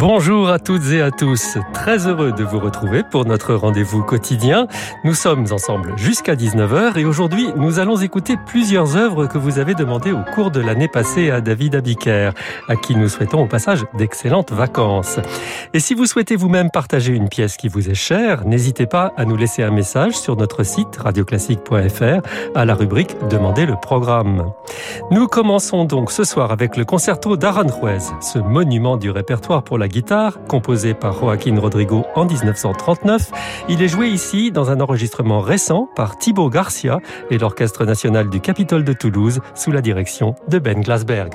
Bonjour à toutes et à tous, très heureux de vous retrouver pour notre rendez-vous quotidien. Nous sommes ensemble jusqu'à 19h et aujourd'hui nous allons écouter plusieurs œuvres que vous avez demandées au cours de l'année passée à David Abiker, à qui nous souhaitons au passage d'excellentes vacances. Et si vous souhaitez vous-même partager une pièce qui vous est chère, n'hésitez pas à nous laisser un message sur notre site radioclassique.fr à la rubrique Demandez le programme. Nous commençons donc ce soir avec le concerto d'Aranjuez, ce monument du répertoire pour la guitare, composé par Joaquín Rodrigo en 1939. Il est joué ici dans un enregistrement récent par Thibaut Garcia et l'Orchestre national du Capitole de Toulouse sous la direction de Ben Glasberg.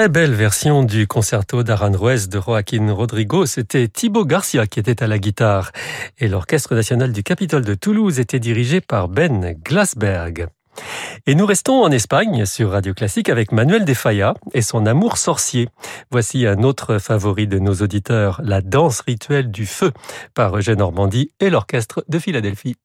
Très belle version du concerto d'Aranjuez de Joaquín Rodrigo. C'était Thibaut Garcia qui était à la guitare. Et l'Orchestre national du Capitole de Toulouse était dirigé par Ben Glasberg. Et nous restons en Espagne sur Radio Classique avec Manuel de Falla et son amour sorcier. Voici un autre favori de nos auditeurs, la danse rituelle du feu par Eugène Normandie et l'orchestre de Philadelphie.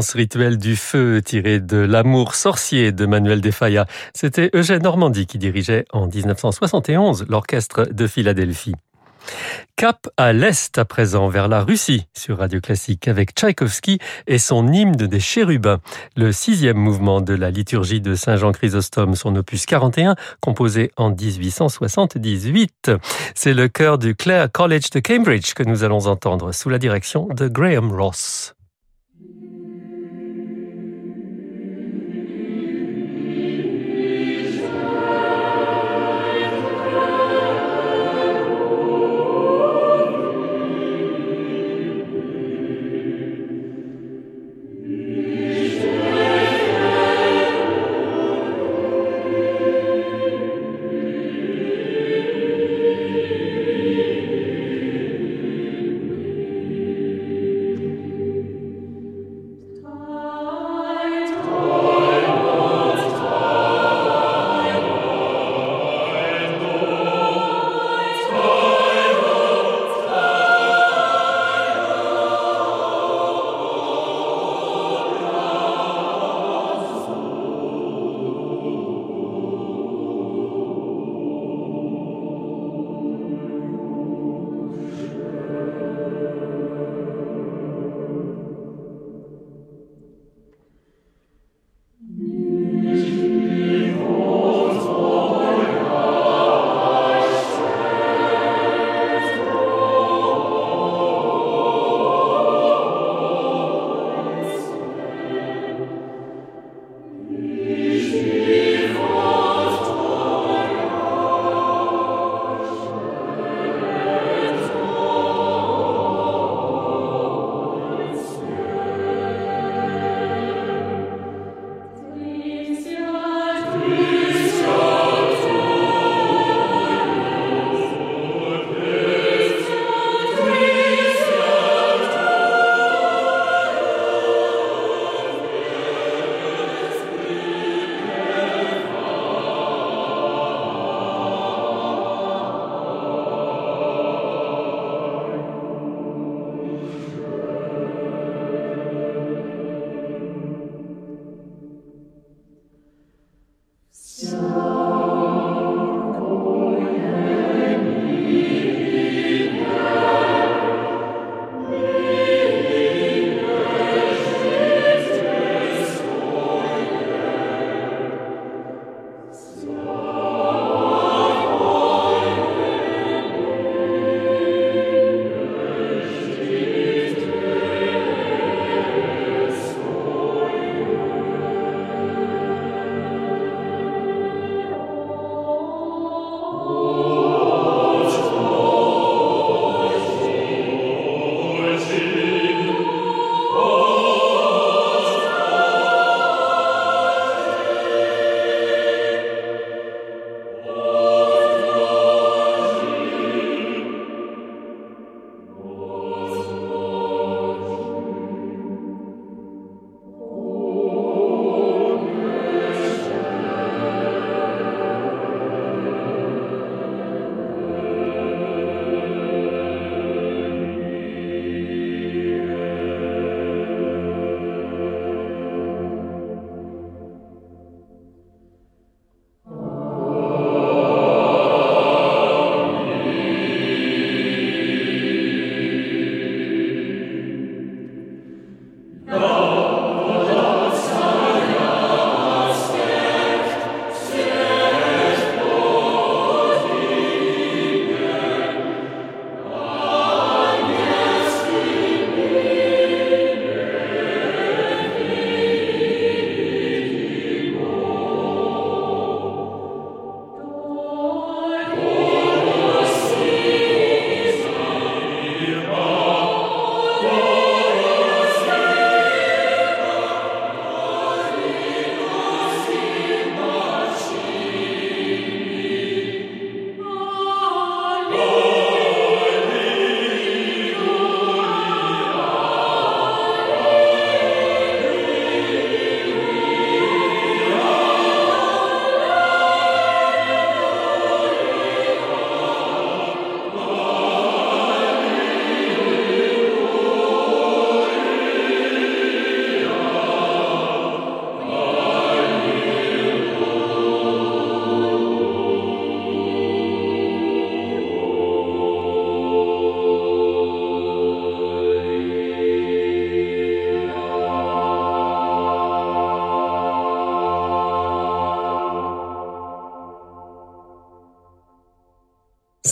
Danse rituelle du feu tirée de L'amour sorcier de Manuel de Falla. C'était Eugène Normandie qui dirigeait en 1971 l'orchestre de Philadelphie. Cap à l'est à présent, vers la Russie, sur Radio Classique, avec Tchaïkovski et son hymne des chérubins, le sixième mouvement de la liturgie de Saint Jean Chrysostome, son opus 41, composé en 1878. C'est le chœur du Clare College de Cambridge que nous allons entendre sous la direction de Graham Ross.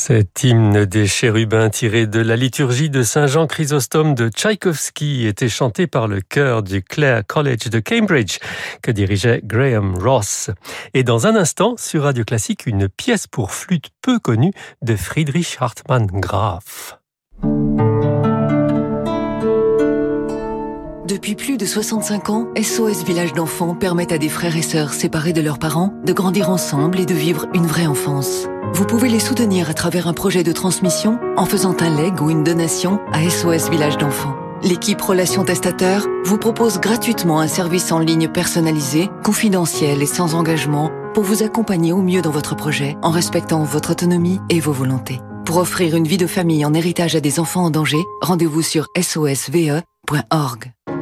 Cet hymne des chérubins tiré de la liturgie de Saint Jean Chrysostome de Tchaïkovski était chanté par le chœur du Clare College de Cambridge que dirigeait Graham Ross. Et dans un instant, sur Radio Classique, une pièce pour flûte peu connue de Friedrich Hartmann Graf. Depuis plus de 65 ans, SOS Village d'enfants permet à des frères et sœurs séparés de leurs parents de grandir ensemble et de vivre une vraie enfance. Vous pouvez les soutenir à travers un projet de transmission en faisant un leg ou une donation à SOS Village d'enfants. L'équipe Relations Testateurs vous propose gratuitement un service en ligne personnalisé, confidentiel et sans engagement pour vous accompagner au mieux dans votre projet en respectant votre autonomie et vos volontés. Pour offrir une vie de famille en héritage à des enfants en danger, rendez-vous sur sosve.org.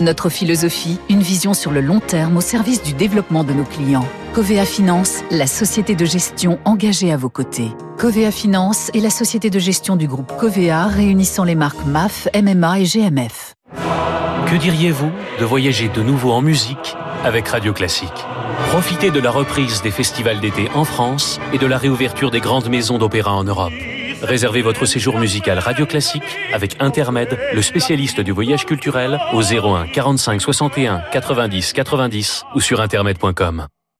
Notre philosophie, une vision sur le long terme au service du développement de nos clients. Covea Finance, la société de gestion engagée à vos côtés. Covea Finance est la société de gestion du groupe Covea réunissant les marques MAF, MMA et GMF. Que diriez-vous de voyager de nouveau en musique avec Radio Classique? Profitez de la reprise des festivals d'été en France et de la réouverture des grandes maisons d'opéra en Europe. Réservez votre séjour musical Radio Classique avec Intermed, le spécialiste du voyage culturel, au 01 45 61 90 90 ou sur intermed.com.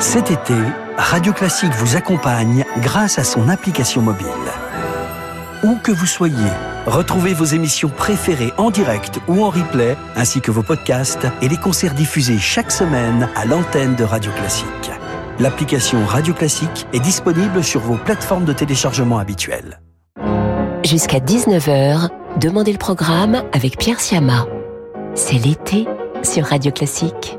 cet été, Radio Classique vous accompagne grâce à son application mobile. Où que vous soyez, retrouvez vos émissions préférées en direct ou en replay, ainsi que vos podcasts et les concerts diffusés chaque semaine à l'antenne de Radio Classique. L'application Radio Classique est disponible sur vos plateformes de téléchargement habituelles. Jusqu'à 19h, Demandez le programme avec Pierre Siama. C'est l'été sur Radio Classique.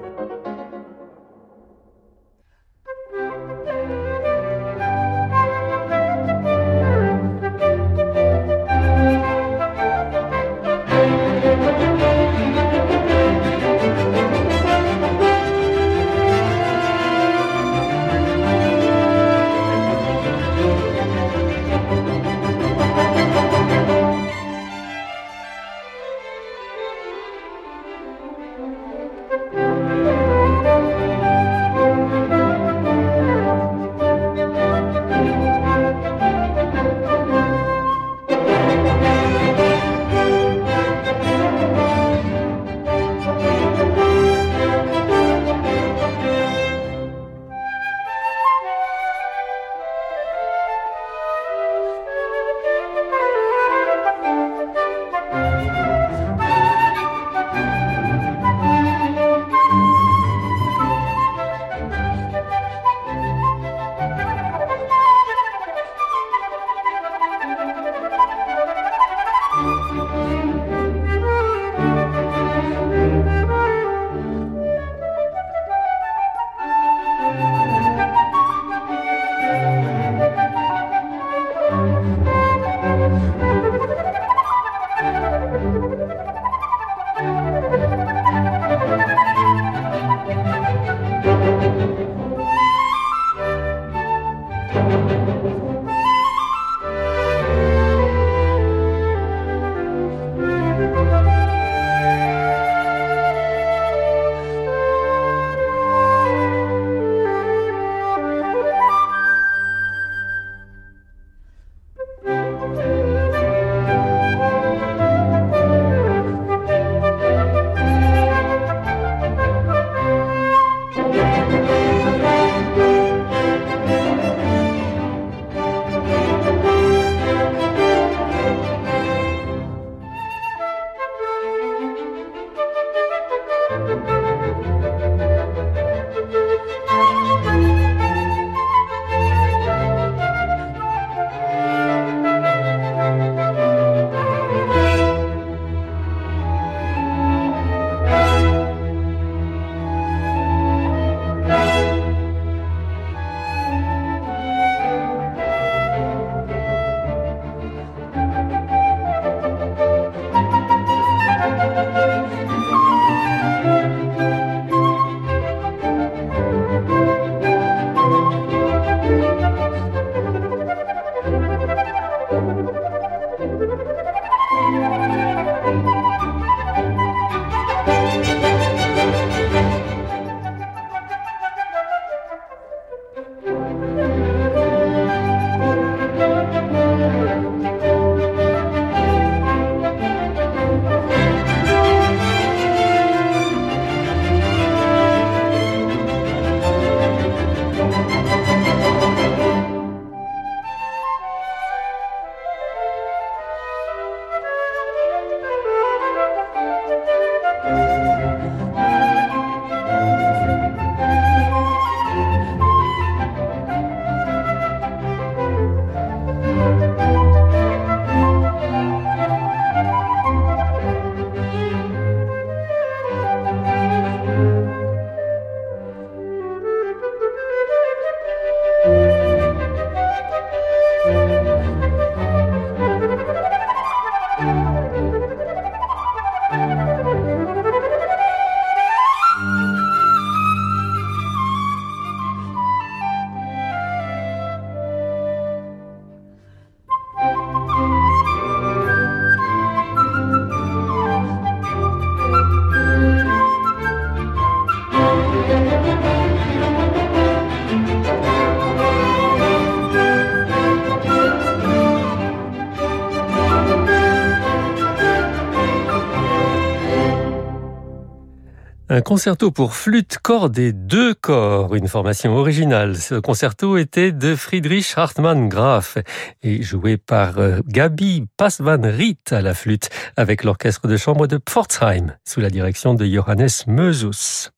Concerto pour flûte, corde et deux corps, une formation originale. Ce concerto était de Friedrich Hartmann Graf et joué par euh, Gabi Passvan-Riet à la flûte avec l'orchestre de chambre de Pforzheim sous la direction de Johannes Mösus.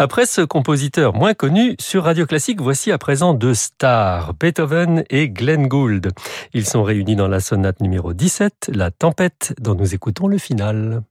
Après ce compositeur moins connu, sur Radio Classique, voici à présent deux stars, Beethoven et Glenn Gould. Ils sont réunis dans la sonate numéro 17, La Tempête, dont nous écoutons le final.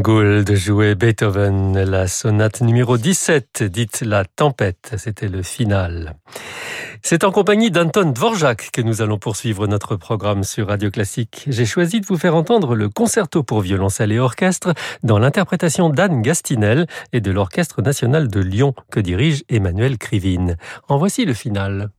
Gould jouait Beethoven, la sonate numéro 17, dite La Tempête. C'était le final. C'est en compagnie d'Anton Dvorak que nous allons poursuivre notre programme sur Radio Classique. J'ai choisi de vous faire entendre le concerto pour violoncelle et orchestre dans l'interprétation d'Anne Gastinel et de l'Orchestre national de Lyon que dirige Emmanuel Krivine. En voici le final.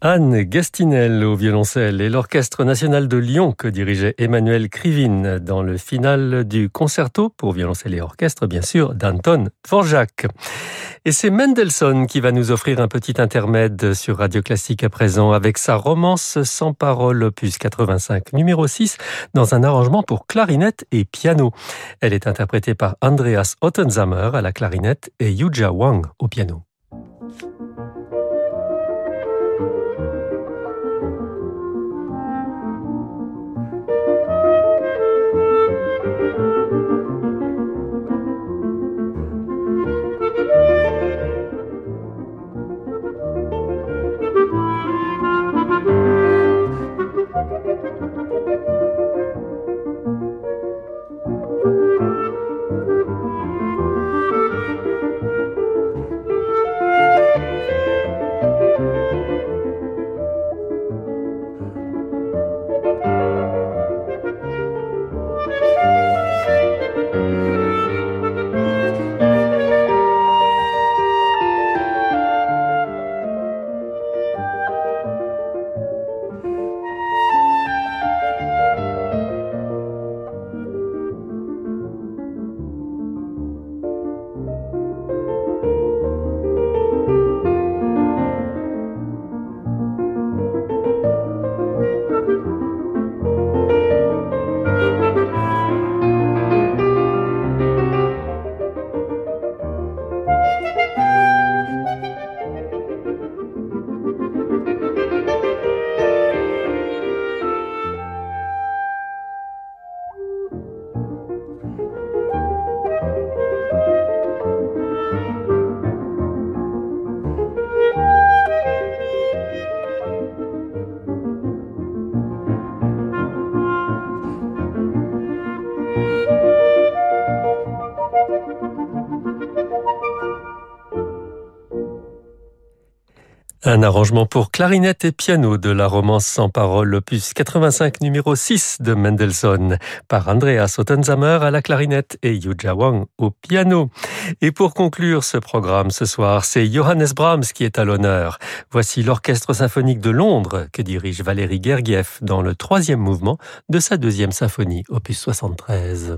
Anne Gastinel au violoncelle et l'Orchestre national de Lyon que dirigeait Emmanuel Krivine dans le final du concerto pour violoncelle et orchestre, bien sûr, d'Anton Dvorak. Et c'est Mendelssohn qui va nous offrir un petit intermède sur Radio Classique à présent avec sa romance sans parole opus 85 numéro 6 dans un arrangement pour clarinette et piano. Elle est interprétée par Andreas Ottenzamer à la clarinette et Yuja Wang au piano. Un arrangement pour clarinette et piano de la romance sans parole, opus 85 numéro 6 de Mendelssohn, par Andreas Ottenzamer à la clarinette et Yuja Wang au piano. Et pour conclure ce programme ce soir, c'est Johannes Brahms qui est à l'honneur. Voici l'Orchestre symphonique de Londres que dirige Valérie Gergiev dans le troisième mouvement de sa deuxième symphonie, opus 73.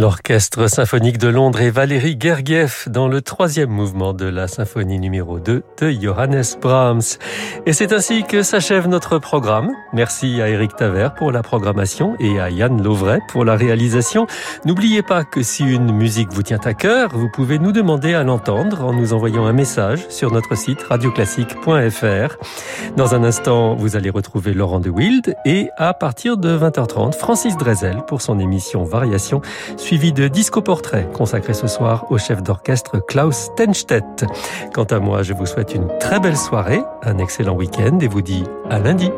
L'Orchestre symphonique de Londres et Valérie Gergiev dans le troisième mouvement de la symphonie numéro 2 de Johannes Brahms. Et c'est ainsi que s'achève notre programme. Merci à Eric Taver pour la programmation et à Yann Lovray pour la réalisation. N'oubliez pas que si une musique vous tient à cœur, vous pouvez nous demander à l'entendre en nous envoyant un message sur notre site radioclassique.fr. Dans un instant, vous allez retrouver Laurent de Wild et à partir de 20h30, Francis Drezel pour son émission Variation suivi de Disco Portrait, consacré ce soir au chef d'orchestre Klaus Tenstedt. Quant à moi, je vous souhaite une très belle soirée, un excellent week-end et vous dis à lundi.